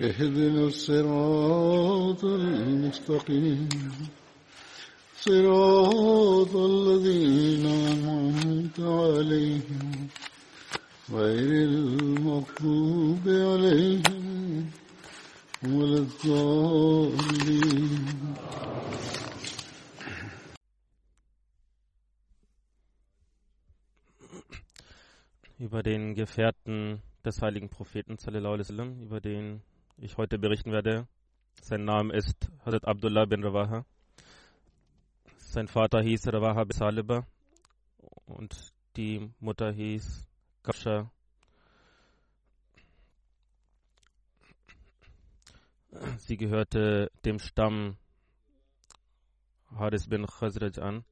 اهدنا الصراط المستقيم صراط الذين أنعمت عليهم غير المغضوب عليهم ولا الضالين über den Gefährten des heiligen Propheten, sallallahu alaihi wasallam, über den ich heute berichten werde. Sein Name ist Hazrat Abdullah bin Rawaha. Sein Vater hieß Rawaha bin Saliba und die Mutter hieß Kasha. Sie gehörte dem Stamm Haris bin Khazraj an.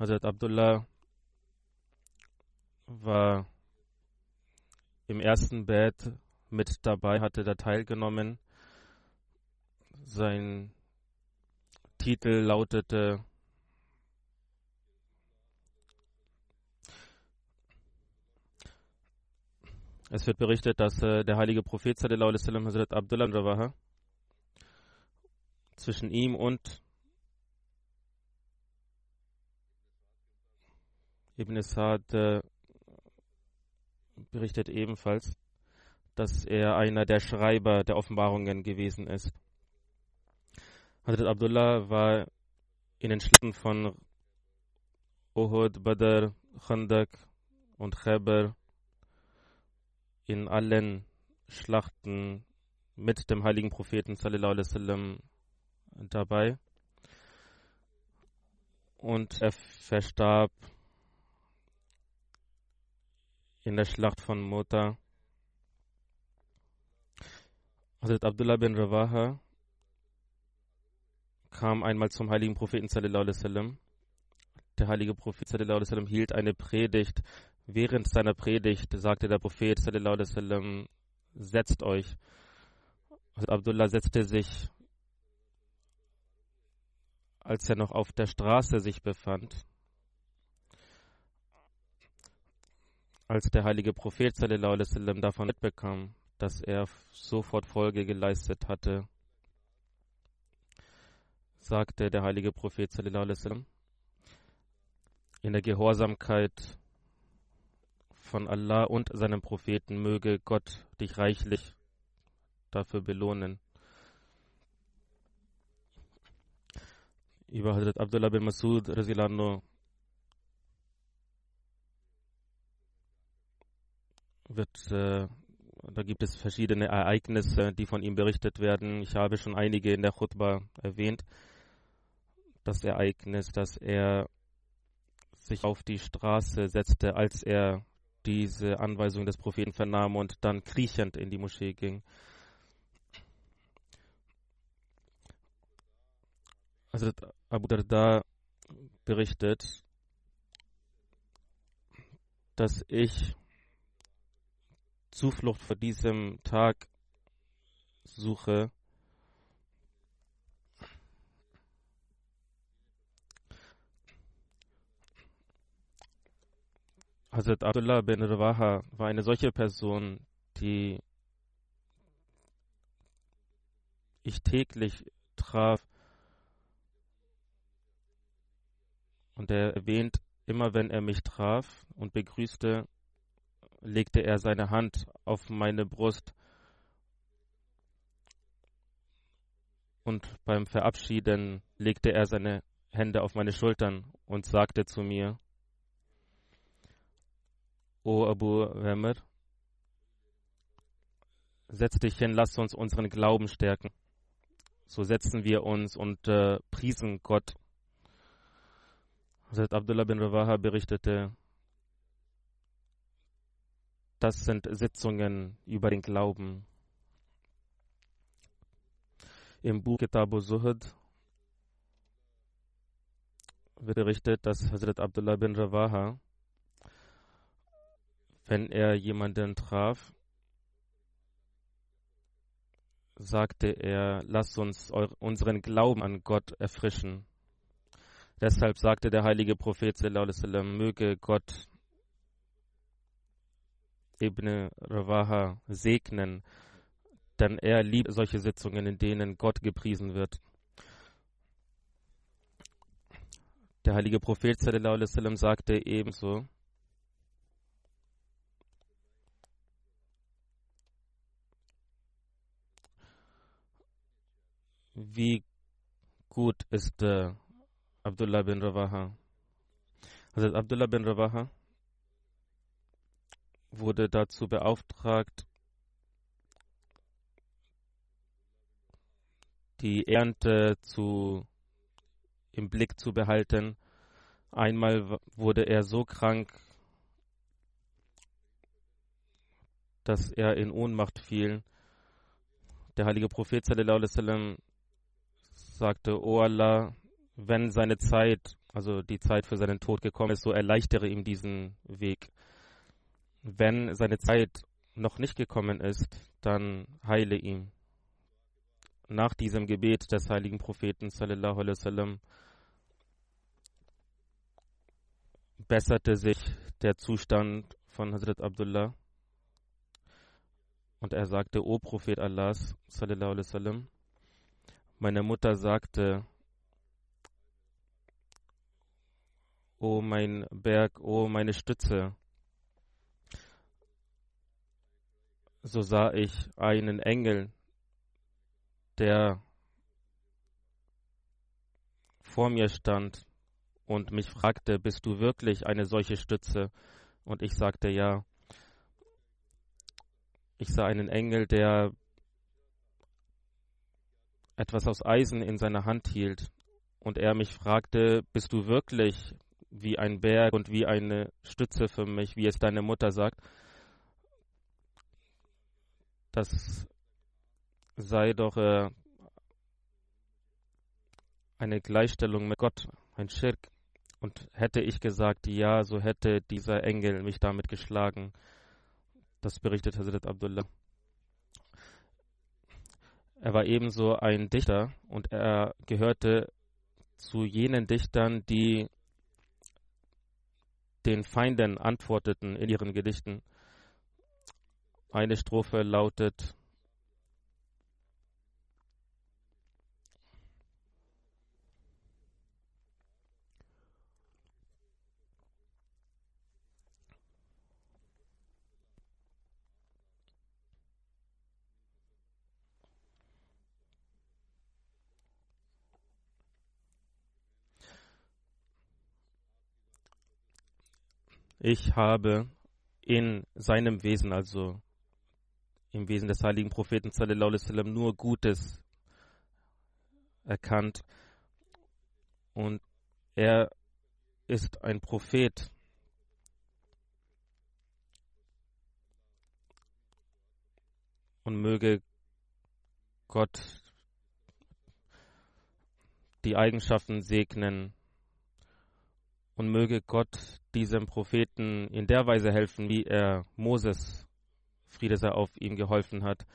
Hazrat Abdullah war im ersten Bett mit dabei, hatte da teilgenommen. Sein Titel lautete Es wird berichtet, dass äh, der heilige Prophet sallallahu alaihi wasallam Hazrat Abdullah zwischen ihm und Ibn Sa'd äh, berichtet ebenfalls, dass er einer der Schreiber der Offenbarungen gewesen ist. Hazrat Abdullah war in den Schlachten von Uhud, Badr, Khandak und Khaybar in allen Schlachten mit dem heiligen Propheten sallallahu alaihi wasallam dabei und er verstarb in der Schlacht von Mota. Hazrat Abdullah bin Rawaha kam einmal zum heiligen Propheten sallallahu alaihi wasallam. Der heilige Prophet sallallahu alaihi wasallam hielt eine Predigt. Während seiner Predigt sagte der Prophet sallallahu alaihi wasallam: Setzt euch. Hazrat Abdullah setzte sich, als er noch auf der Straße sich befand. als der heilige Prophet sallam, davon mitbekam, dass er sofort Folge geleistet hatte, sagte der heilige Prophet sallam, in der Gehorsamkeit von Allah und seinem Propheten möge Gott dich reichlich dafür belohnen. Über Hazrat Abdullah bin Masud Razilano wird, äh, da gibt es verschiedene Ereignisse, die von ihm berichtet werden. Ich habe schon einige in der Khutbah erwähnt. Das Ereignis, dass er sich auf die Straße setzte, als er diese Anweisung des Propheten vernahm und dann kriechend in die Moschee ging. Also Abu Darda berichtet, dass ich Zuflucht vor diesem Tag suche, Hazrat Abdullah bin Rawaha war eine solche Person, die ich täglich traf. Und er erwähnt, immer wenn er mich traf und begrüßte, legte er seine Hand auf meine Brust Und beim Verabschieden legte er seine Hände auf meine Schultern und sagte zu mir, O Abu Wamr, setz dich hin, lass uns unseren Glauben stärken. So setzten wir uns und äh, priesen Gott. Hazrat Abdullah bin Rawaha berichtete, das sind Sitzungen über den Glauben. Im Buch Kitabu Zuhud wird berichtet, dass Hazrat Abdullah bin Rawaha, wenn er jemanden traf, sagte er, lasst uns unseren Glauben an Gott erfrischen. Deshalb sagte der heilige Prophet, sallam, möge Gott Ibn Rawaha segnen, denn er liebt solche Sitzungen, in denen Gott gepriesen wird. Der heilige Prophet sallam, sagte ebenso, wie gut ist äh, Abdullah bin Rawaha. Also Abdullah bin Rawaha wurde dazu beauftragt, die Ernte zu, im Blick zu behalten. Einmal wurde er so krank, dass er in Ohnmacht fiel. Der heilige Prophet sallam, sagte, O Allah, wenn seine Zeit, also die Zeit für seinen Tod gekommen ist, so erleichtere ihm diesen Weg. Wenn seine Zeit noch nicht gekommen ist, dann heile ihn. Nach diesem Gebet des heiligen Propheten sallallahu alaihi wasallam besserte sich der Zustand von Hazrat Abdullah und er sagte, O Prophet Allahs sallallahu alaihi wasallam, meine Mutter sagte, O mein Berg, o meine Stütze, so sah ich einen Engel, der vor mir stand und mich fragte, bist du wirklich eine solche Stütze? Und ich sagte ja. Ich sah einen Engel, der etwas aus Eisen in seiner Hand hielt. Und er mich fragte, bist du wirklich wie ein Berg und wie eine Stütze für mich, wie es deine Mutter sagt? Das sei doch äh, eine Gleichstellung mit Gott, ein Schirk. Und hätte ich gesagt, ja, so hätte dieser Engel mich damit geschlagen. Das berichtet Hazrat Abdullah. Er war ebenso ein Dichter und er gehörte zu jenen Dichtern, die den Feinden antworteten in ihren Gedichten. Eine Strophe lautet Ich habe in seinem Wesen, also im Wesen des heiligen Propheten sallam, nur Gutes erkannt. Und er ist ein Prophet. Und möge Gott die Eigenschaften segnen und möge Gott diesem Propheten in der Weise helfen, wie er Moses Friede sei auf ihm geholfen hat.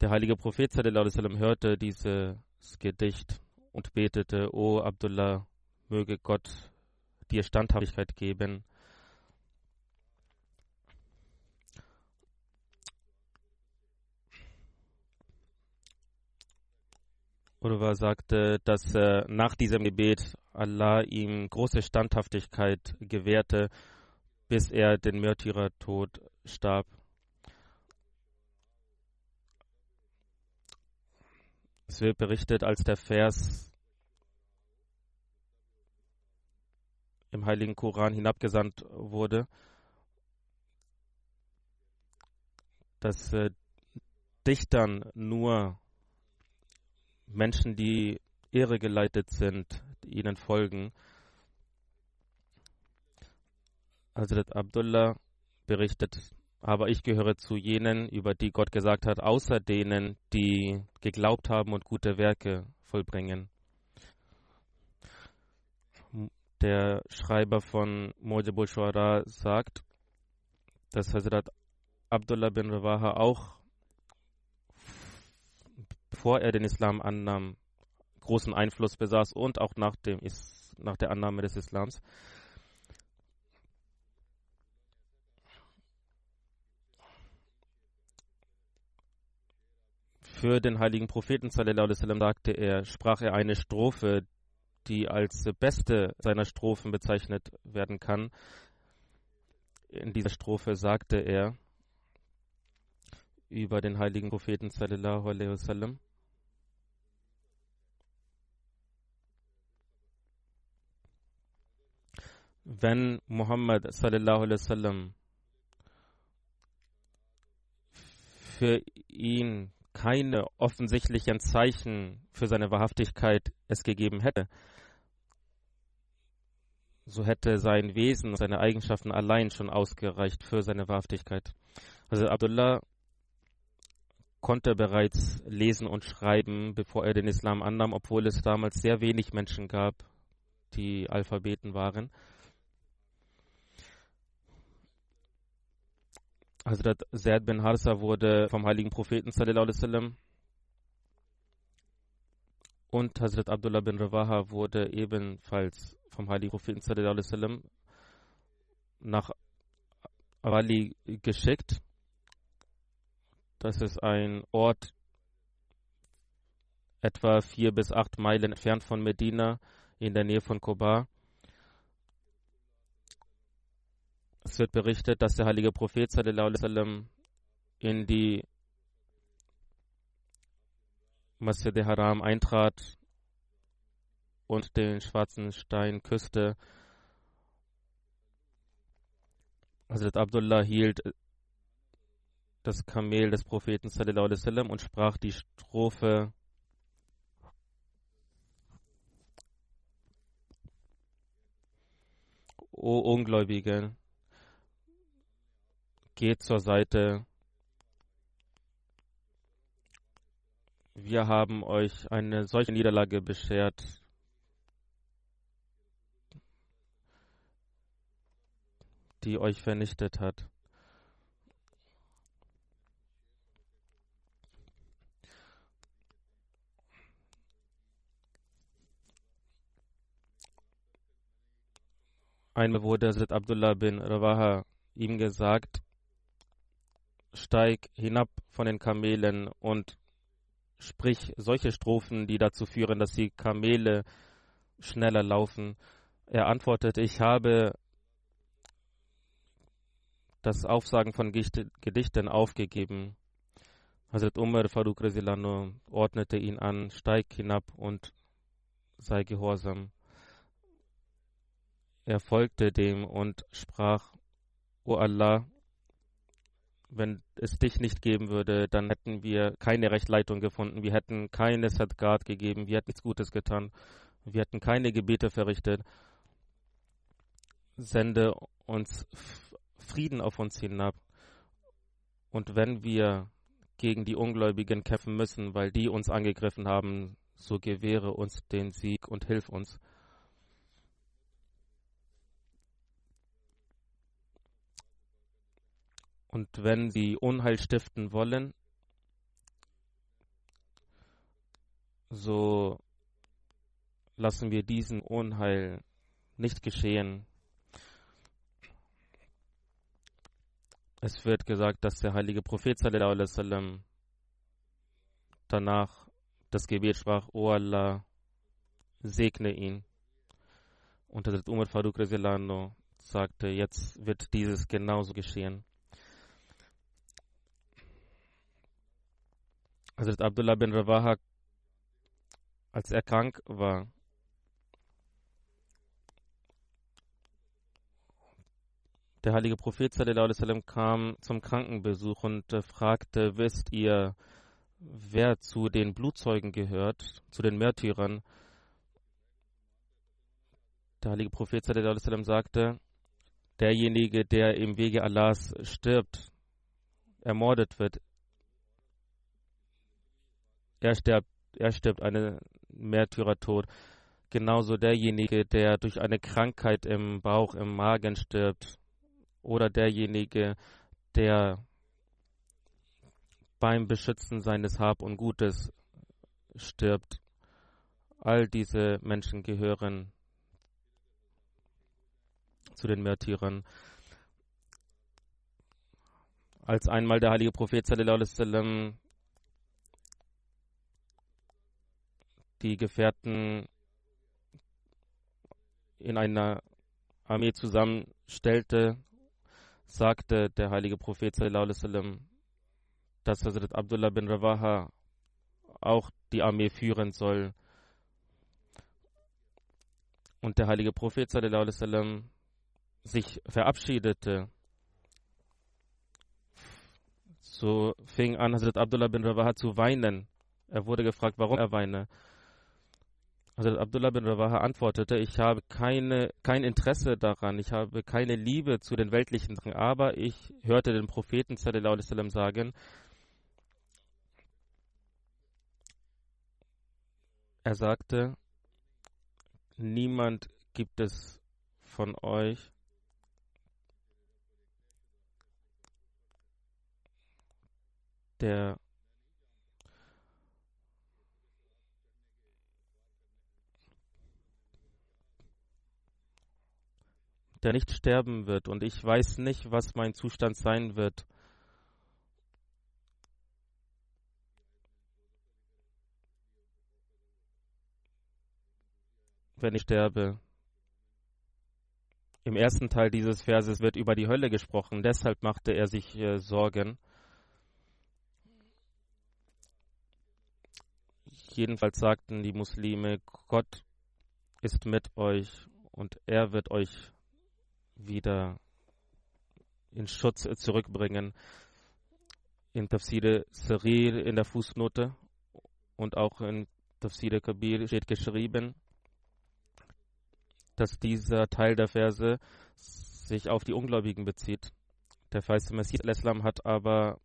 Der heilige Prophet sallam, hörte dieses Gedicht und betete, O Abdullah, möge Gott dir Standhaftigkeit geben. Urwa sagte, dass äh, nach diesem Gebet Allah ihm große Standhaftigkeit gewährte, bis er den Märtyrertod starb. Es wird berichtet, als der Vers im Heiligen Koran hinabgesandt wurde, dass äh, Dichtern nur Menschen, die irregeleitet sind, ihnen folgen. Hazrat Abdullah berichtet, aber ich gehöre zu jenen, über die Gott gesagt hat, außer denen, die geglaubt haben und gute Werke vollbringen. Der Schreiber von Mojibul Shuara sagt, dass Hazrat Abdullah bin Rawaha auch, bevor er den Islam annahm, großen Einfluss besaß und auch nach, dem nach der Annahme des Islams. Für den heiligen Propheten sagte er, sprach er eine Strophe, die als beste seiner Strophen bezeichnet werden kann. In dieser Strophe sagte er über den heiligen Propheten sallallahu alaihi wasallam, wenn Muhammad sallallahu alaihi wasallam für ihn keine offensichtlichen Zeichen für seine Wahrhaftigkeit es gegeben hätte, so hätte sein Wesen, seine Eigenschaften allein schon ausgereicht für seine Wahrhaftigkeit. Also Abdullah konnte bereits lesen und schreiben, bevor er den Islam annahm, obwohl es damals sehr wenig Menschen gab, die Alphabeten waren. Hazrat Zaid bin Harsa wurde vom heiligen Propheten sallam, und Hazrat Abdullah bin Rawaha wurde ebenfalls vom heiligen Propheten sallam, nach Ali geschickt. Das ist ein Ort etwa vier bis acht Meilen entfernt von Medina in der Nähe von Kobar. Es wird berichtet, dass der heilige Prophet sallam, in die Masjid Haram eintrat und den schwarzen Stein küsste. Hazrat Abdullah hielt das Kamel des Propheten sallam, und sprach die Strophe O Ungläubige, geht zur Seite. Wir haben euch eine solche Niederlage beschert. die euch vernichtet hat. Einmal wurde Hazrat Abdullah bin Rawaha ihm gesagt, steig hinab von den Kamelen und sprich solche Strophen, die dazu führen, dass die Kamele schneller laufen. Er antwortete, ich habe das Aufsagen von Gedichten aufgegeben. Hazrat Umar Farooq Rezilano ordnete ihn an, steig hinab und sei gehorsam. Er folgte dem und sprach, O Allah, wenn es dich nicht geben würde, dann hätten wir keine Rechtleitung gefunden, wir hätten keine Sadgat gegeben, wir hätten nichts Gutes getan, wir hätten keine Gebete verrichtet. Sende uns Frieden auf uns hinab. Und wenn wir gegen die Ungläubigen kämpfen müssen, weil die uns angegriffen haben, so gewähre uns den Sieg und hilf uns. Und wenn sie Unheil stiften wollen, so lassen wir diesen Unheil nicht geschehen. Es wird gesagt, dass der heilige Prophet sallam, danach das Gebet sprach, O Allah, segne ihn. Und der Umar Farooq sagte, jetzt wird dieses genauso geschehen. Hazrat Abdullah bin Rawaha als er krank war. Der heilige Prophet sallam, kam zum Krankenbesuch und äh, fragte, wisst ihr, wer zu den Blutzeugen gehört, zu den Märtyrern? Der heilige Prophet sallam, sagte, derjenige, der im Wege Allahs stirbt, ermordet wird, er stirbt, er stirbt einen Märtyrertod. Genauso derjenige, der durch eine Krankheit im Bauch, im Magen stirbt, oder derjenige, der beim Beschützen seines Hab und Gutes stirbt. All diese Menschen gehören zu den Märtyrern. Als einmal der heilige Prophet sallam, die Gefährten in einer Armee zusammenstellte, sagte der heilige Prophet dass Hazrat Abdullah bin Rawaha auch die Armee führen soll. Und der heilige Prophet sich verabschiedete. So fing an Hazrat Abdullah bin Rawaha zu weinen. Er wurde gefragt, warum er weine. Also Abdullah bin Rawaha antwortete, ich habe keine, kein Interesse daran, ich habe keine Liebe zu den weltlichen Dingen, aber ich hörte den Propheten sallam, sagen, er sagte, niemand gibt es von euch, der der nicht sterben wird, und ich weiß nicht, was mein Zustand sein wird. wenn ich sterbe. Im ersten Teil dieses Verses wird über die Hölle gesprochen, deshalb machte er sich äh, Sorgen. Jedenfalls sagten die Muslime, Gott ist mit euch und er wird euch wieder in Schutz zurückbringen. In Tafsir Sarir in der Fußnote und auch in Tafsir Kabir steht geschrieben, dass dieser Teil der Verse sich auf die Ungläubigen bezieht. Der feiste Messias Islam hat aber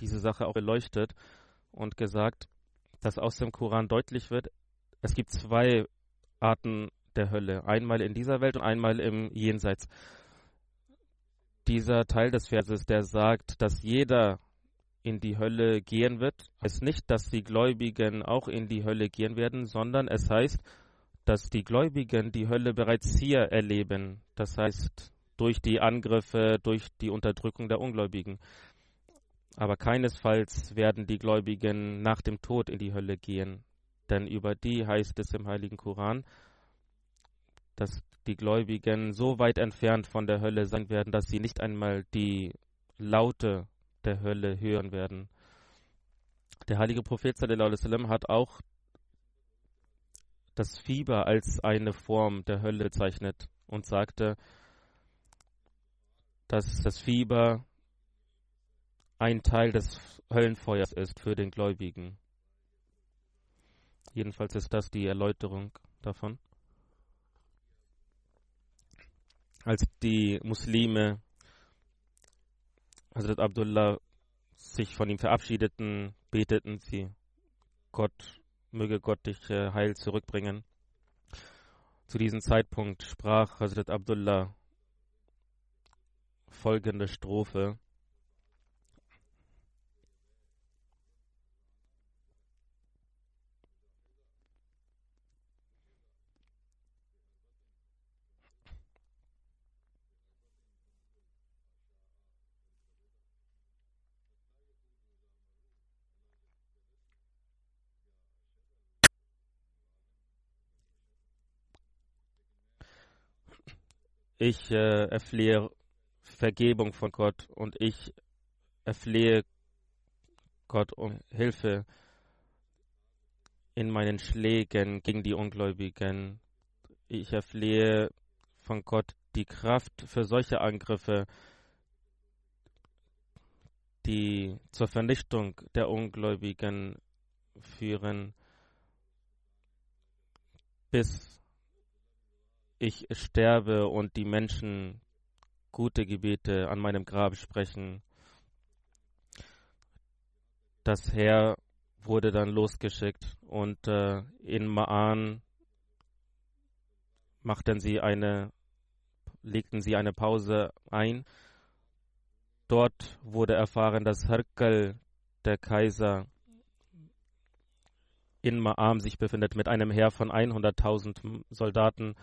diese Sache auch beleuchtet und gesagt, dass aus dem Koran deutlich wird, es gibt zwei Arten der Hölle. Einmal in dieser Welt und einmal im Jenseits. Dieser Teil des Verses, der sagt, dass jeder in die Hölle gehen wird, heißt nicht, dass die Gläubigen auch in die Hölle gehen werden, sondern es heißt, dass die Gläubigen die Hölle bereits hier erleben. Das heißt, durch die Angriffe, durch die Unterdrückung der Ungläubigen. Aber keinesfalls werden die Gläubigen nach dem Tod in die Hölle gehen. Denn über die heißt es im Heiligen Koran, dass die Gläubigen so weit entfernt von der Hölle sein werden, dass sie nicht einmal die Laute der Hölle hören werden. Der heilige Prophet sallam, hat auch das Fieber als eine Form der Hölle bezeichnet und sagte, dass das Fieber ein Teil des Höllenfeuers ist für den Gläubigen. Jedenfalls ist das die Erläuterung davon. Als die Muslime Hazrat Abdullah sich von ihm verabschiedeten, beteten sie, Gott, möge Gott dich äh, heil zurückbringen. Zu diesem Zeitpunkt sprach Hazrat Abdullah folgende Strophe. Ich äh, erflehe Vergebung von Gott und ich erflehe Gott um Hilfe. in meinen Schlägen gegen die Ungläubigen. Ich erflehe von Gott die Kraft für solche Angriffe, die zur Vernichtung der Ungläubigen führen, bis ich sterbe und die Menschen gute Gebete an meinem Grab sprechen. Das Heer wurde dann losgeschickt und äh, in Ma'an machten sie eine, legten sie eine Pause ein. Dort wurde erfahren, dass Herkel, der Kaiser, in Ma'am sich befindet mit einem Heer von 100.000 Soldaten.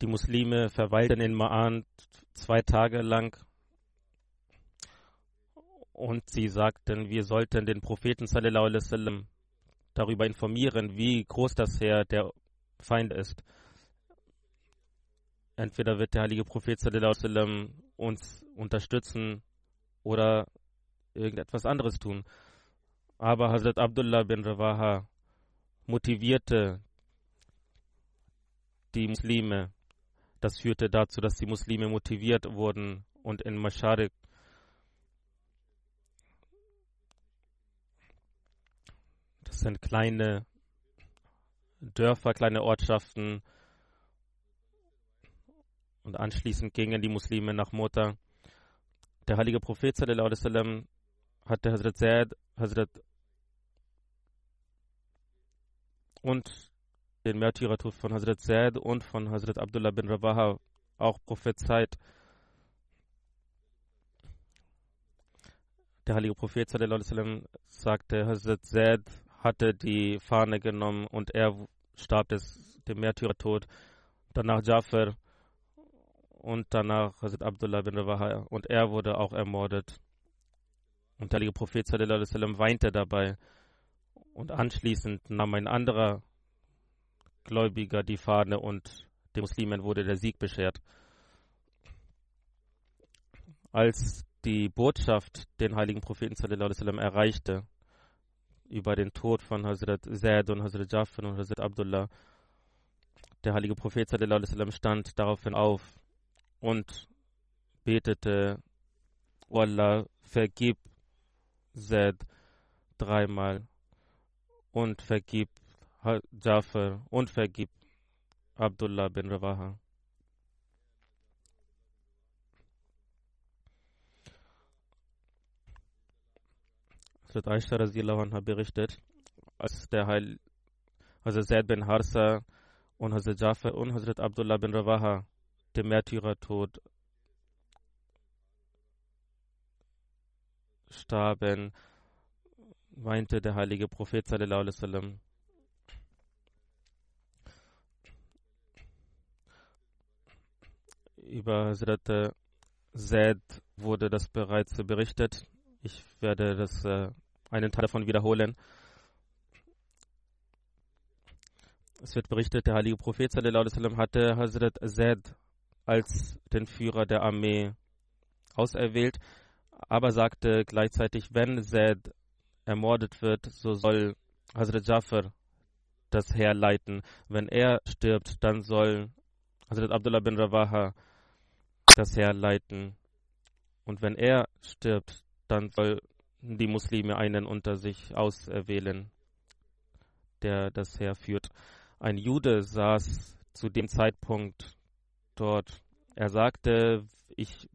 Die Muslime verweilten in Ma'an zwei Tage lang und sie sagten, wir sollten den Propheten sallam, darüber informieren, wie groß das Heer der Feind ist. Entweder wird der heilige Prophet sallam, uns unterstützen oder irgendetwas anderes tun. Aber Hazrat Abdullah bin Rawaha motivierte die Muslime. Das führte dazu, dass die Muslime motiviert wurden und in Masharik Das sind kleine Dörfer, kleine Ortschaften. Und anschließend gingen die Muslime nach Mota. Der heilige Prophet sallam, hatte Hazrat Zaid, Hazrat und den Märtyrertod von Hazrat Zaid und von Hazrat Abdullah bin Rabaha auch prophezeit. Der heilige Prophet sallam, sagte, Hazrat Zaid hatte die Fahne genommen und er starb des, dem Märtyrertod. Danach Jafar und danach Hazrat Abdullah bin Rawaha und er wurde auch ermordet. Und der heilige Prophet sallam, weinte dabei. Und anschließend nahm ein anderer Gläubiger die Fahne und den Muslimen wurde der Sieg beschert. Als die Botschaft den heiligen Propheten sallam, erreichte, über den Tod von Hazrat Zaid und Hazrat Jafar und Hazrat Abdullah. Der heilige Prophet sallam, stand daraufhin auf und betete, oh Allah, vergib Zaid dreimal und vergib Jafar und vergib Abdullah bin Rawaha. Hazrat Aisha anha berichtet, als der Heil Hazrat Zaid bin Harsa und Hazrat Jafar und Hazrat Abdullah bin Rawaha dem Märtyrertod starben, weinte der heilige Prophet sallallahu alaihi. Über Hazrat Zaid wurde das bereits berichtet. Ich werde das äh, einen Teil davon wiederholen. Es wird berichtet, der heilige Prophet sallam, hatte Hazrat Zaid als den Führer der Armee auserwählt, aber sagte gleichzeitig, wenn Zaid ermordet wird, so soll Hazrat Jafar das Heer leiten. Wenn er stirbt, dann soll Hazrat Abdullah bin Rawaha das Heer leiten. Und wenn er stirbt, dann soll die Muslime einen unter sich auserwählen, der das herführt. Ein Jude saß zu dem Zeitpunkt dort. Er sagte, ich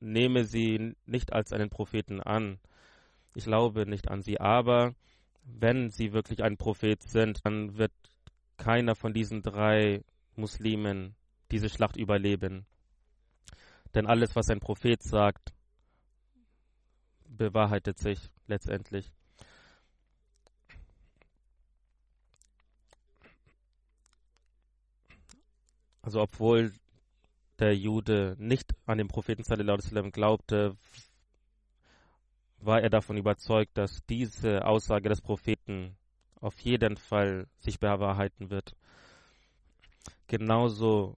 nehme sie nicht als einen Propheten an. Ich glaube nicht an sie, aber wenn sie wirklich ein Prophet sind, dann wird keiner von diesen drei Muslimen diese Schlacht überleben. Denn alles, was ein Prophet sagt, bewahrheitet sich letztendlich. Also obwohl der Jude nicht an den Propheten glaubte, war er davon überzeugt, dass diese Aussage des Propheten auf jeden Fall sich bewahrheiten wird. Genauso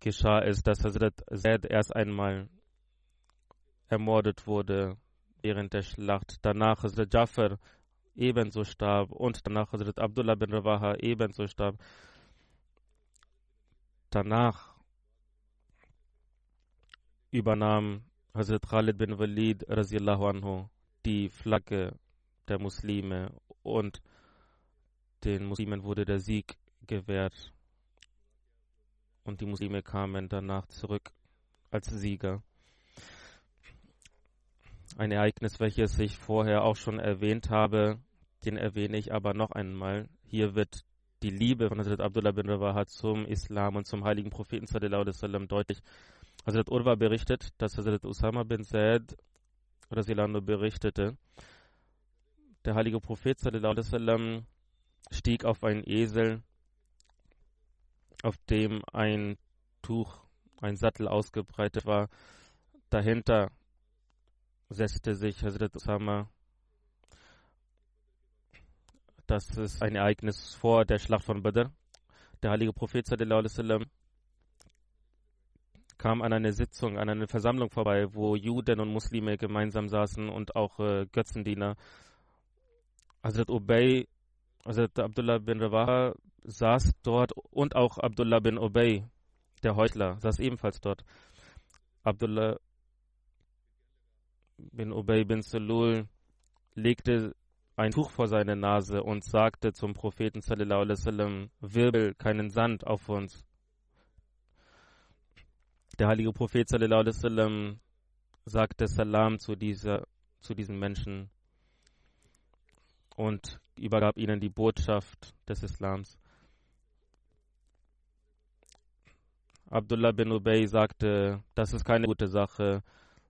geschah es, dass Hazrat Zaid erst einmal ermordet wurde während der Schlacht. Danach Hazrat Jafar ebenso starb und danach Hazrat Abdullah bin Rawaha ebenso starb. Danach übernahm Hazrat Khalid bin Walid anhu die Flagge der Muslime und den Muslimen wurde der Sieg gewährt und die Muslime kamen danach zurück als Sieger. Ein Ereignis, welches ich vorher auch schon erwähnt habe, den erwähne ich aber noch einmal. Hier wird die Liebe von Hazrat Abdullah bin Rawaha zum Islam und zum heiligen Propheten deutlich. Hazrat Urwa berichtet, dass Hazrat Usama bin Zaid berichtete, der heilige Prophet sallam, stieg auf einen Esel, auf dem ein Tuch, ein Sattel ausgebreitet war. Dahinter setzte sich Hazrat Usama. Das ist ein Ereignis vor der Schlacht von Badr. Der heilige Prophet sallam, kam an eine Sitzung, an eine Versammlung vorbei, wo Juden und Muslime gemeinsam saßen und auch äh, Götzendiener. Hazrat Ubay, Hazrat Abdullah bin Rawaha saß dort und auch Abdullah bin Ubay, der Heuchler, saß ebenfalls dort. Abdullah bin Ubay bin Salul legte ein Tuch vor seine Nase und sagte zum Propheten sallallahu alaihi wasallam, wirbel keinen Sand auf uns. Der heilige Prophet sallallahu alaihi wasallam sagte Salam zu dieser zu diesen Menschen und übergab ihnen die Botschaft des Islams. Abdullah bin Ubay sagte, das ist keine gute Sache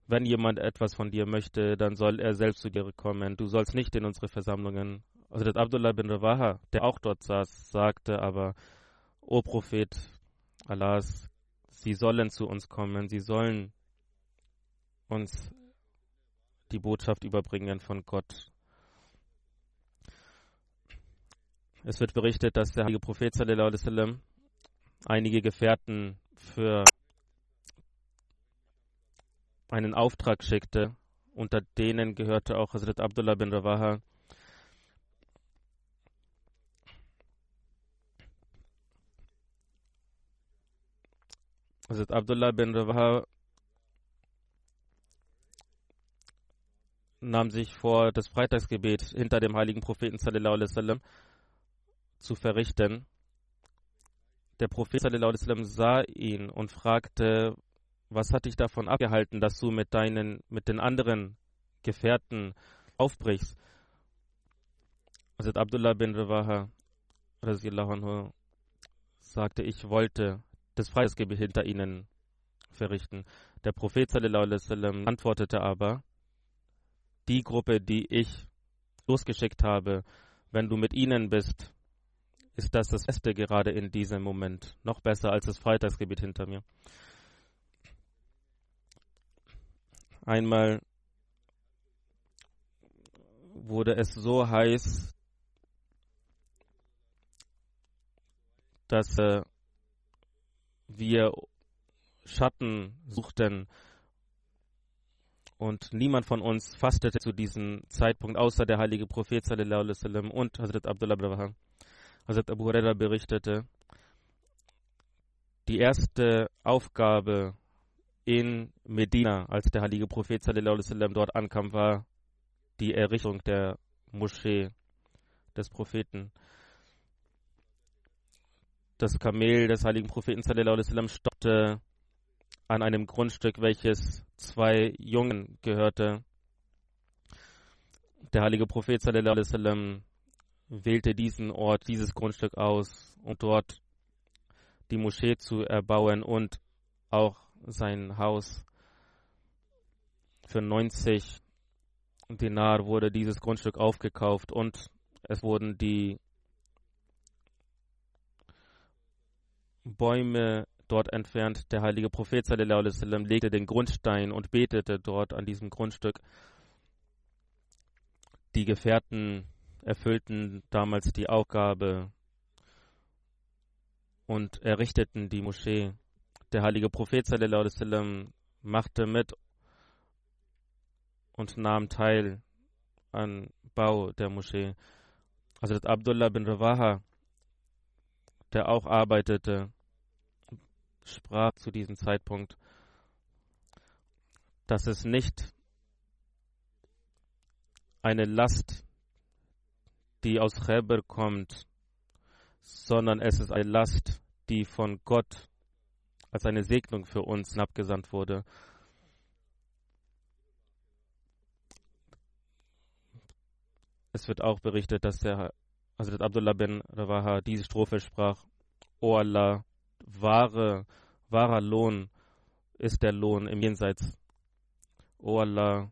wenn jemand etwas von dir möchte, dann soll er selbst zu dir kommen. Du sollst nicht in unsere Versammlungen. Also der Abdullah bin Rawaha, der auch dort saß, sagte aber, O Prophet Allahs, sie sollen zu uns kommen, sie sollen uns die Botschaft überbringen von Gott. Es wird berichtet, dass der heilige Prophet sallam, einige Gefährten für einen Auftrag schickte. Unter denen gehörte auch Hazrat Abdullah bin Rawaha. Hazrat Abdullah bin Rawaha nahm sich vor, das Freitagsgebet hinter dem heiligen Propheten wasallam zu verrichten. Der Prophet wasallam sah ihn und fragte, was hat dich davon abgehalten, dass du mit deinen, mit den anderen Gefährten aufbrichst? Hazrat Abdullah bin Rawaha sagte, ich wollte das Freitagsgebet hinter ihnen verrichten. Der Prophet sallam, antwortete aber, die Gruppe, die ich losgeschickt habe, wenn du mit ihnen bist, ist das das Beste gerade in diesem Moment. Noch besser als das Freitagsgebet hinter mir. Einmal wurde es so heiß, dass äh, wir Schatten suchten und niemand von uns fastete zu diesem Zeitpunkt, außer der heilige Prophet wasallam und Hazrat Abdullah Brahman. Hazrat Abu Huraira berichtete, die erste Aufgabe in Medina, als der heilige Prophet sallam, dort ankam, war die Errichtung der Moschee des Propheten. Das Kamel des heiligen Propheten sallam, stoppte an einem Grundstück, welches zwei Jungen gehörte. Der heilige Prophet sallam, wählte diesen Ort, dieses Grundstück aus, um dort die Moschee zu erbauen und auch sein Haus. Für 90 Dinar wurde dieses Grundstück aufgekauft und es wurden die Bäume dort entfernt. Der heilige Prophet sallam, legte den Grundstein und betete dort an diesem Grundstück. Die Gefährten erfüllten damals die Aufgabe und errichteten die Moschee der heilige Prophet sallam, machte mit und nahm teil an Bau der Moschee. Also Abdullah bin Rawaha, der auch arbeitete, sprach zu diesem Zeitpunkt, dass es nicht eine Last, die aus Khaybar kommt, sondern es ist eine Last, die von Gott als eine Segnung für uns abgesandt wurde. Es wird auch berichtet, dass der Hazrat Abdullah bin Rawaha diese Strophe sprach: O Allah, wahre, wahrer Lohn ist der Lohn im Jenseits. O Allah,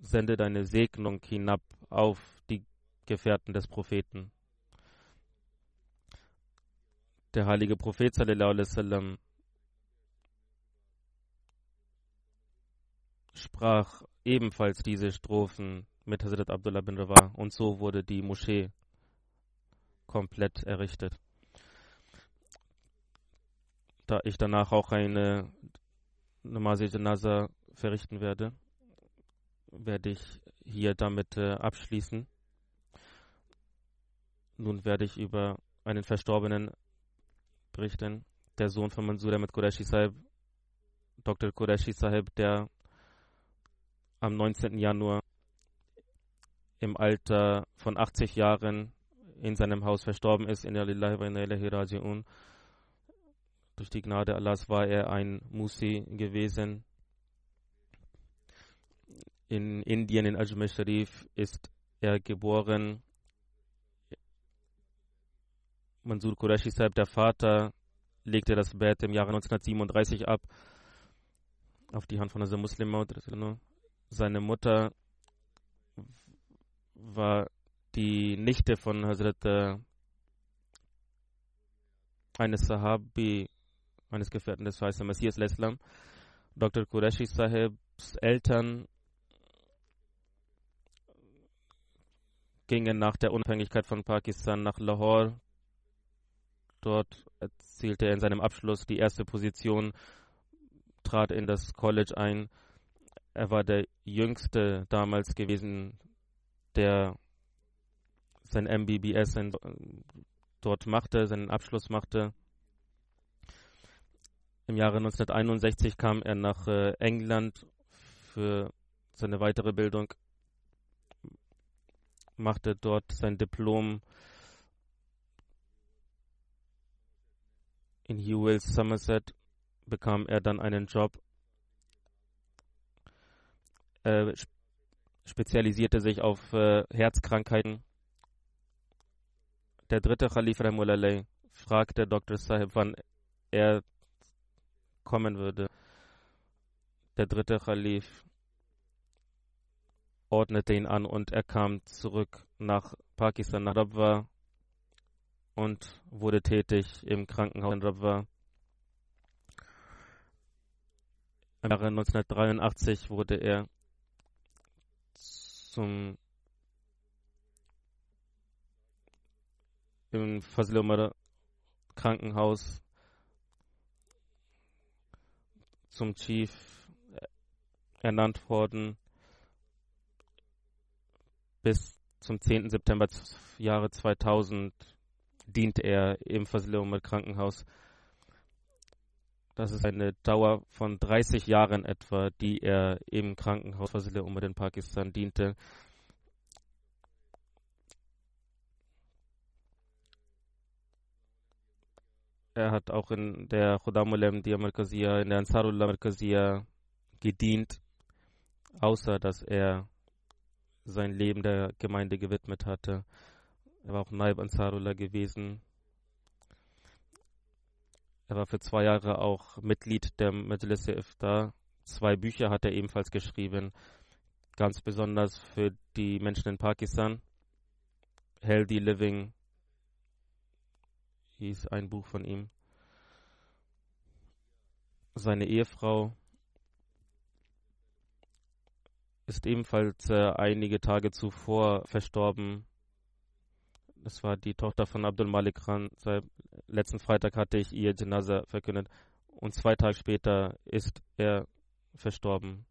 sende deine Segnung hinab auf die Gefährten des Propheten. Der heilige Prophet sallam, sprach ebenfalls diese Strophen mit Hazrat Abdullah bin Rawa und so wurde die Moschee komplett errichtet. Da ich danach auch eine Namaz Janaza verrichten werde, werde ich hier damit äh, abschließen. Nun werde ich über einen Verstorbenen berichten, der Sohn von Mansur Ahmed Qureshi Sahib, Dr. Qureshi Sahib, der am 19. Januar im Alter von 80 Jahren in seinem Haus verstorben ist. In Lillahi wa raji'un. Durch die Gnade Allahs war er ein Musi gewesen. In Indien, in Ajmer Sharif, ist er geboren. Mansur Qureshi Sahib, der Vater, legte das Bett im Jahre 1937 ab auf die Hand von einem Muslim. Seine Mutter war die Nichte von Hazrat äh, eines Sahabi, eines Gefährten des Weißen Messias Leslam. Dr. Qureshi Sahibs Eltern gingen nach der Unabhängigkeit von Pakistan nach Lahore. Dort erzielte er in seinem Abschluss die erste Position, trat in das College ein. Er war der jüngste damals gewesen, der sein MBBS sein, dort machte, seinen Abschluss machte. Im Jahre 1961 kam er nach äh, England für seine weitere Bildung, machte dort sein Diplom in Hewells, Somerset, bekam er dann einen Job äh, spezialisierte sich auf äh, Herzkrankheiten. Der dritte Khalif Rahmulallah fragte Dr. Sahib, wann er kommen würde. Der dritte Khalif ordnete ihn an und er kam zurück nach Pakistan, nach Rabwa und wurde tätig im Krankenhaus in Rabwa. Im Jahre 1983 wurde er zum im Fazil Umar Krankenhaus zum Chief ernannt worden. Bis zum 10. September Jahre 2000 dient er im Fazil Umar Krankenhaus. Das ist eine Dauer von 30 Jahren etwa, die er im Krankenhaus Fasile Umar in Pakistan diente. Er hat auch in der Khudamulem Dia Markazia, in der Ansarullah Markazia gedient, außer dass er sein Leben der Gemeinde gewidmet hatte. Er war auch Naib Ansarullah gewesen. Er war für zwei Jahre auch Mitglied der Majlis Iftar. Zwei Bücher hat er ebenfalls geschrieben, ganz besonders für die Menschen in Pakistan. Healthy Living hieß ein Buch von ihm. Seine Ehefrau ist ebenfalls äh, einige Tage zuvor verstorben. Das war die Tochter von Abdul Malik Khan. Letzten Freitag hatte ich ihr Janaza verkündet und zwei Tage später ist er verstorben.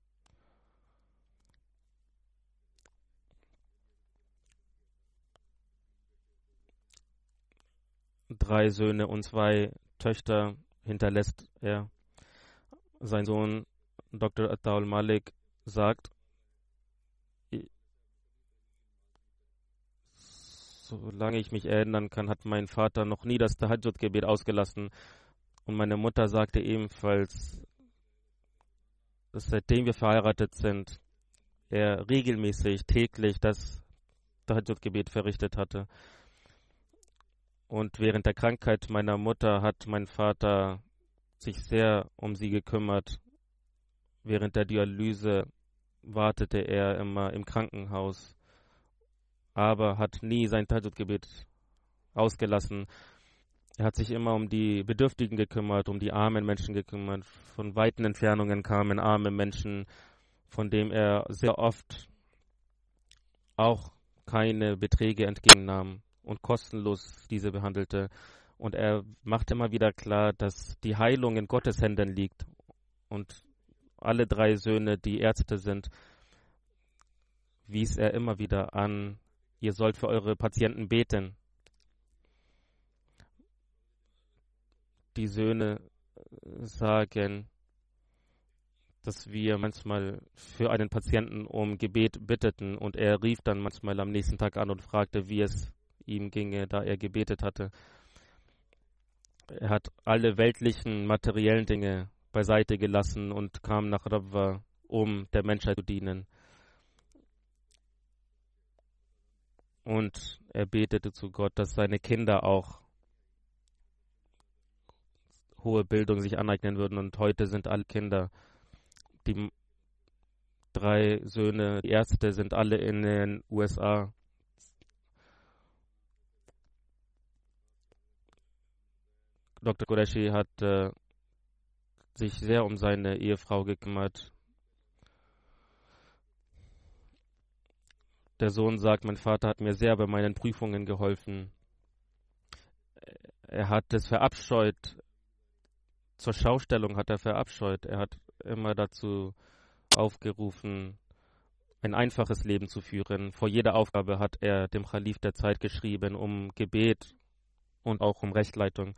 Drei Söhne und zwei Töchter hinterlässt er. Sein Sohn Dr. Ataul Malik sagt, solange ich mich erinnern kann, hat mein Vater noch nie das Tahajjud-Gebet ausgelassen. Und meine Mutter sagte ebenfalls, dass seitdem wir verheiratet sind, er regelmäßig täglich das Tahajjud-Gebet verrichtet hatte. Und während der Krankheit meiner Mutter hat mein Vater sich sehr um sie gekümmert. Während der Dialyse wartete er immer im Krankenhaus, aber hat nie sein Tajud-Gebet ausgelassen. Er hat sich immer um die Bedürftigen gekümmert, um die armen Menschen gekümmert. Von weiten Entfernungen kamen arme Menschen, von denen er sehr oft auch keine Beträge entgegennahm und kostenlos diese behandelte. Und er macht immer wieder klar, dass die Heilung in Gottes Händen liegt. Und alle drei Söhne, die Ärzte sind, wies er immer wieder an, ihr sollt für eure Patienten beten. Die Söhne sagen, dass wir manchmal für einen Patienten um Gebet bitteten und er rief dann manchmal am nächsten Tag an und fragte, wie es ihm ginge, da er gebetet hatte. Er hat alle weltlichen, materiellen Dinge beiseite gelassen und kam nach Rabwa, um der Menschheit zu dienen. Und er betete zu Gott, dass seine Kinder auch hohe Bildung sich aneignen würden. Und heute sind alle Kinder, die drei Söhne, die Ärzte sind alle in den USA Dr. Qureshi hat äh, sich sehr um seine Ehefrau gekümmert. Der Sohn sagt, mein Vater hat mir sehr bei meinen Prüfungen geholfen. Er hat es verabscheut. Zur Schaustellung hat er verabscheut. Er hat immer dazu aufgerufen, ein einfaches Leben zu führen. Vor jeder Aufgabe hat er dem Khalif der Zeit geschrieben, um Gebet und auch um Rechtleitung.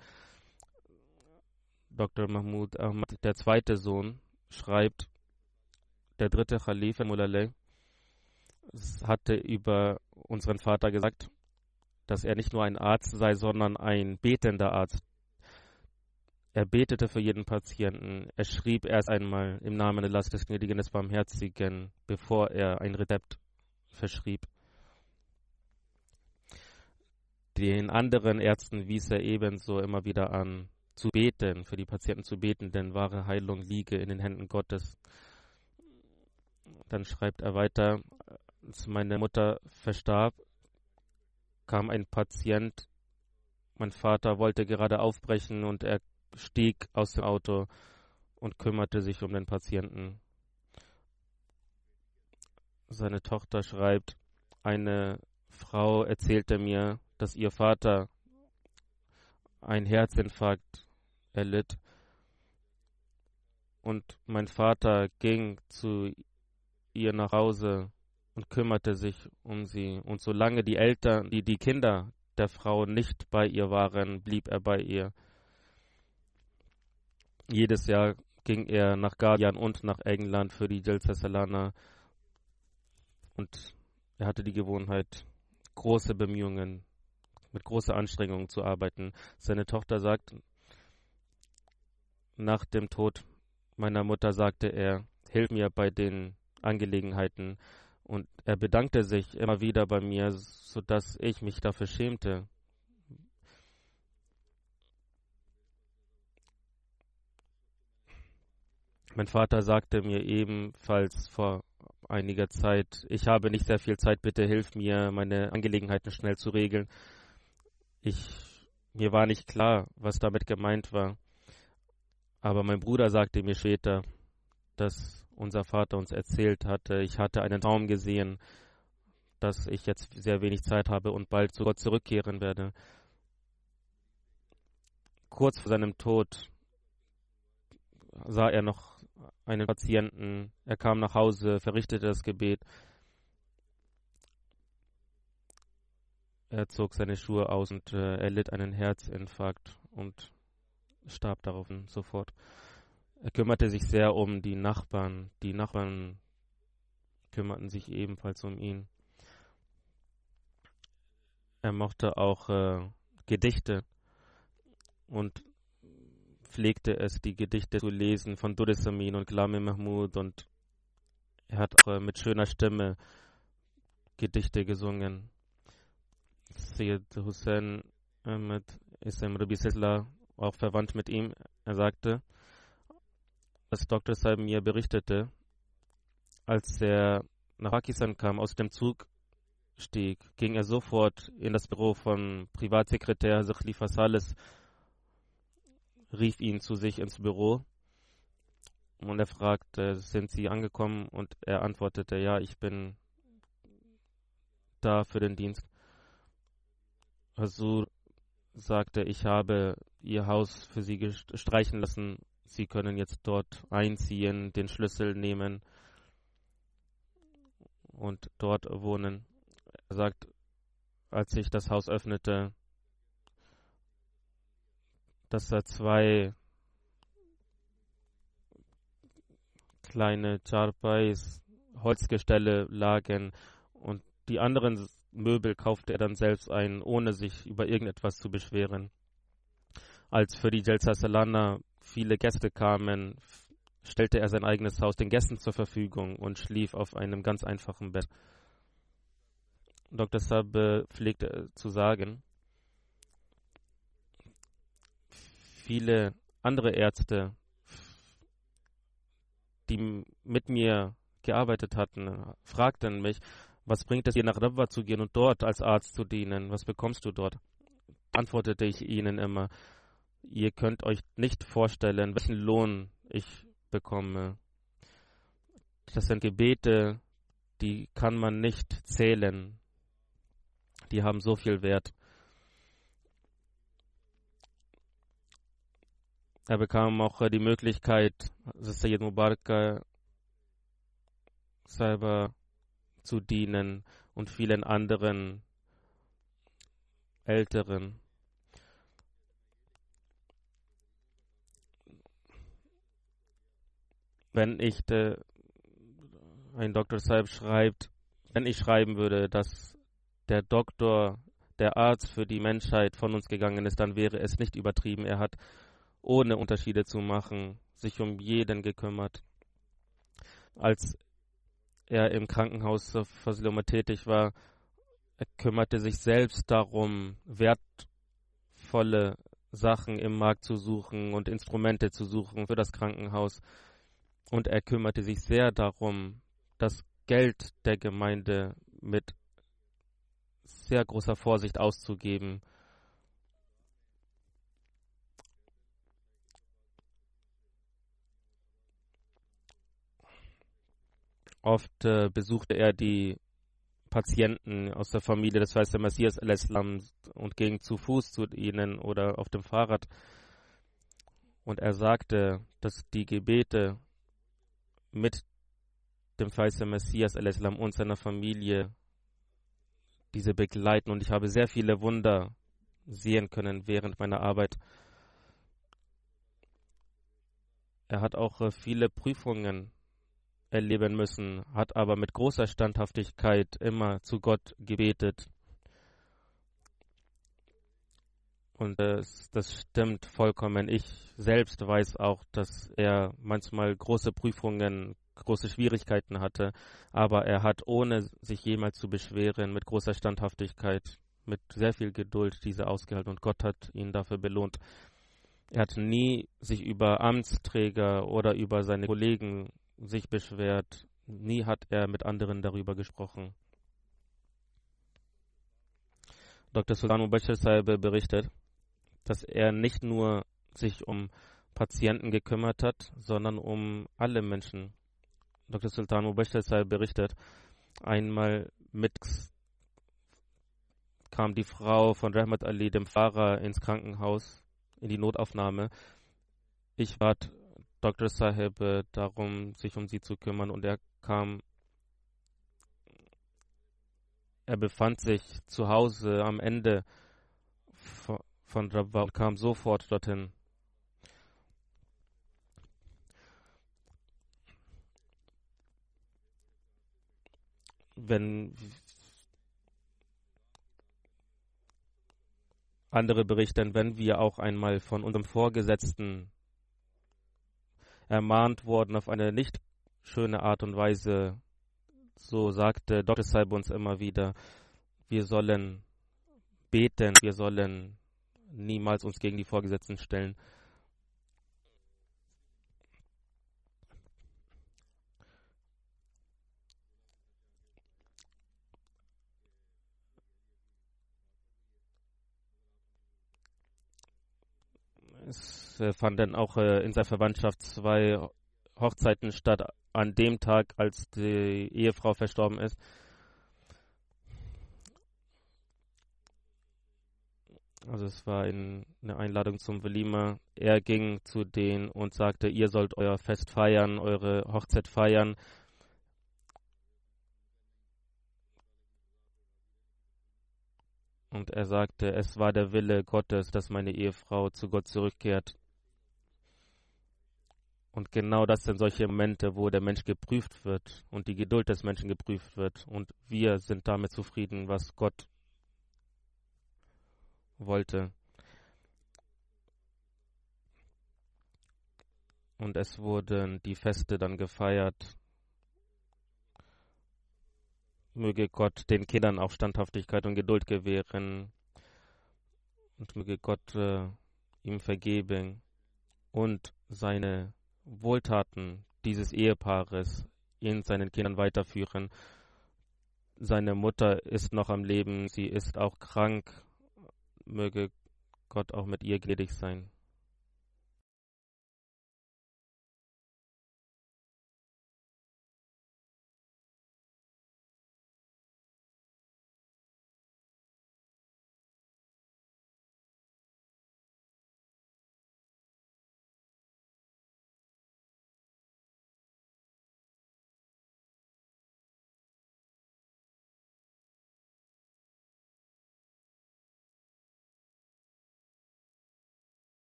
Dr. Mahmoud Ahmad, der zweite Sohn, schreibt, der dritte Khalifa Mulaleh hatte über unseren Vater gesagt, dass er nicht nur ein Arzt sei, sondern ein betender Arzt. Er betete für jeden Patienten. Er schrieb erst einmal im Namen Allahs des Gnädigen des Barmherzigen, bevor er ein Rezept verschrieb. Den anderen Ärzten wies er ebenso immer wieder an, zu beten, für die Patienten zu beten, denn wahre Heilung liege in den Händen Gottes. Dann schreibt er weiter, als meine Mutter verstarb, kam ein Patient, mein Vater wollte gerade aufbrechen und er stieg aus dem Auto und kümmerte sich um den Patienten. Seine Tochter schreibt, eine Frau erzählte mir, dass ihr Vater einen Herzinfarkt erlitt. Und mein Vater ging zu ihr nach Hause und kümmerte sich um sie. Und solange die Eltern, die, die Kinder der Frau nicht bei ihr waren, blieb er bei ihr. Jedes Jahr ging er nach Guardian und nach England für die Jalsa Salana. Und er hatte die Gewohnheit, große Bemühungen, mit großer Anstrengung zu arbeiten. Seine Tochter sagt, nach dem Tod meiner Mutter sagte er, hilf mir bei den Angelegenheiten. Und er bedankte sich immer wieder bei mir, sodass ich mich dafür schämte. Mein Vater sagte mir ebenfalls vor einiger Zeit, ich habe nicht sehr viel Zeit, bitte hilf mir, meine Angelegenheiten schnell zu regeln. Ich, mir war nicht klar, was damit gemeint war. Aber mein Bruder sagte mir später, dass unser Vater uns erzählt hatte, ich hatte einen Traum gesehen, dass ich jetzt sehr wenig Zeit habe und bald zu Gott zurückkehren werde. Kurz vor seinem Tod sah er noch einen Patienten. Er kam nach Hause, verrichtete das Gebet. Er zog seine Schuhe aus und äh, er litt einen Herzinfarkt und starb darauf sofort. Er kümmerte sich sehr um die Nachbarn. Die Nachbarn kümmerten sich ebenfalls um ihn. Er mochte auch äh, Gedichte und pflegte es, die Gedichte zu lesen von Duresamin und Glame Mahmud und er hat auch äh, mit schöner Stimme Gedichte gesungen. Sayyid Hussein Ahmed ist im Rabi Sisla auch verwandt mit ihm. Er sagte, als Dr. Saib mir berichtete, als er nach Pakistan kam, aus dem Zug stieg, ging er sofort in das Büro von Privatsekretär Khalifa Sales, rief ihn zu sich ins Büro und er fragte, sind Sie angekommen? Und er antwortete, ja, ich bin da für den Dienst. Hasur sagte, ich habe Ihr Haus für Sie streichen lassen. Sie können jetzt dort einziehen, den Schlüssel nehmen und dort wohnen. Er sagt, als ich das Haus öffnete, dass da zwei kleine Charpais, Holzgestelle lagen und die anderen Möbel kaufte er dann selbst ein, ohne sich über irgendetwas zu beschweren. Als für die Jelsa Salana viele Gäste kamen, stellte er sein eigenes Haus den Gästen zur Verfügung und schlief auf einem ganz einfachen Bett. Dr. Sabbe pflegte zu sagen, viele andere Ärzte, die mit mir gearbeitet hatten, fragten mich, was bringt es dir nach Rabwa zu gehen und dort als Arzt zu dienen? Was bekommst du dort? Antwortete ich ihnen immer, ihr könnt euch nicht vorstellen, welchen Lohn ich bekomme. Das sind Gebete, die kann man nicht zählen. Die haben so viel Wert. Er bekam auch die Möglichkeit, Sayyid Mubarak selber zu dienen und vielen anderen Älteren. Wenn ich de, ein Dr. Saib schreibt, wenn ich schreiben würde, dass der Doktor, der Arzt für die Menschheit von uns gegangen ist, dann wäre es nicht übertrieben. Er hat ohne Unterschiede zu machen, sich um jeden gekümmert. Als er im Krankenhaus Fasiloma tätig war, er kümmerte sich selbst darum, wertvolle Sachen im Markt zu suchen und Instrumente zu suchen für das Krankenhaus. Und er kümmerte sich sehr darum, das Geld der Gemeinde mit sehr großer Vorsicht auszugeben. Oft äh, besuchte er die Patienten aus der Familie des Weißen Messias al-Islam und ging zu Fuß zu ihnen oder auf dem Fahrrad. Und er sagte, dass die Gebete mit dem Weißen Messias al-Islam und seiner Familie diese begleiten. Und ich habe sehr viele Wunder sehen können während meiner Arbeit. Er hat auch äh, viele Prüfungen erleben müssen, hat aber mit großer Standhaftigkeit immer zu Gott gebetet. Und das, das stimmt vollkommen. Ich selbst weiß auch, dass er manchmal große Prüfungen, große Schwierigkeiten hatte, aber er hat, ohne sich jemals zu beschweren, mit großer Standhaftigkeit, mit sehr viel Geduld diese ausgehalten und Gott hat ihn dafür belohnt. Er hat nie sich über Amtsträger oder über seine Kollegen sich beschwert. Nie hat er mit anderen darüber gesprochen. Dr. Sultan Mubashir Saib berichtet, dass er nicht nur sich um Patienten gekümmert hat, sondern um alle Menschen. Dr. Sultan Mubashir Saib berichtet, einmal mit kam die Frau von Rahmat Ali, dem Fahrer, ins Krankenhaus, in die Notaufnahme. Ich bat Dr. Sahib darum, sich um sie zu kümmern und er kam er befand sich zu Hause am Ende von Rabwa und kam sofort dorthin. Wenn andere berichten, wenn wir auch einmal von unserem Vorgesetzten ermahnt wurden auf eine nicht schöne Art und Weise, so sagte Dr. Saib uns immer wieder, wir sollen beten, wir sollen niemals uns gegen die Vorgesetzten stellen. Es äh, fanden auch äh, in seiner Verwandtschaft zwei Hochzeiten statt an dem Tag, als die Ehefrau verstorben ist. Also es war eine Einladung zum Velima. Er ging zu denen und sagte, ihr sollt euer Fest feiern, eure Hochzeit feiern. Und er sagte, es war der Wille Gottes, dass meine Ehefrau zu Gott zurückkehrt. Und genau das sind solche Momente, wo der Mensch geprüft wird und die Geduld des Menschen geprüft wird. Und wir sind damit zufrieden, was Gott wollte. Und es wurden die Feste dann gefeiert. Möge Gott den Kindern auch Standhaftigkeit und Geduld gewähren. Und möge Gott äh, ihm vergeben und seine Wohltaten dieses Ehepaares in seinen Kindern weiterführen. Seine Mutter ist noch am Leben, sie ist auch krank möge Gott auch mit ihr gnädig sein.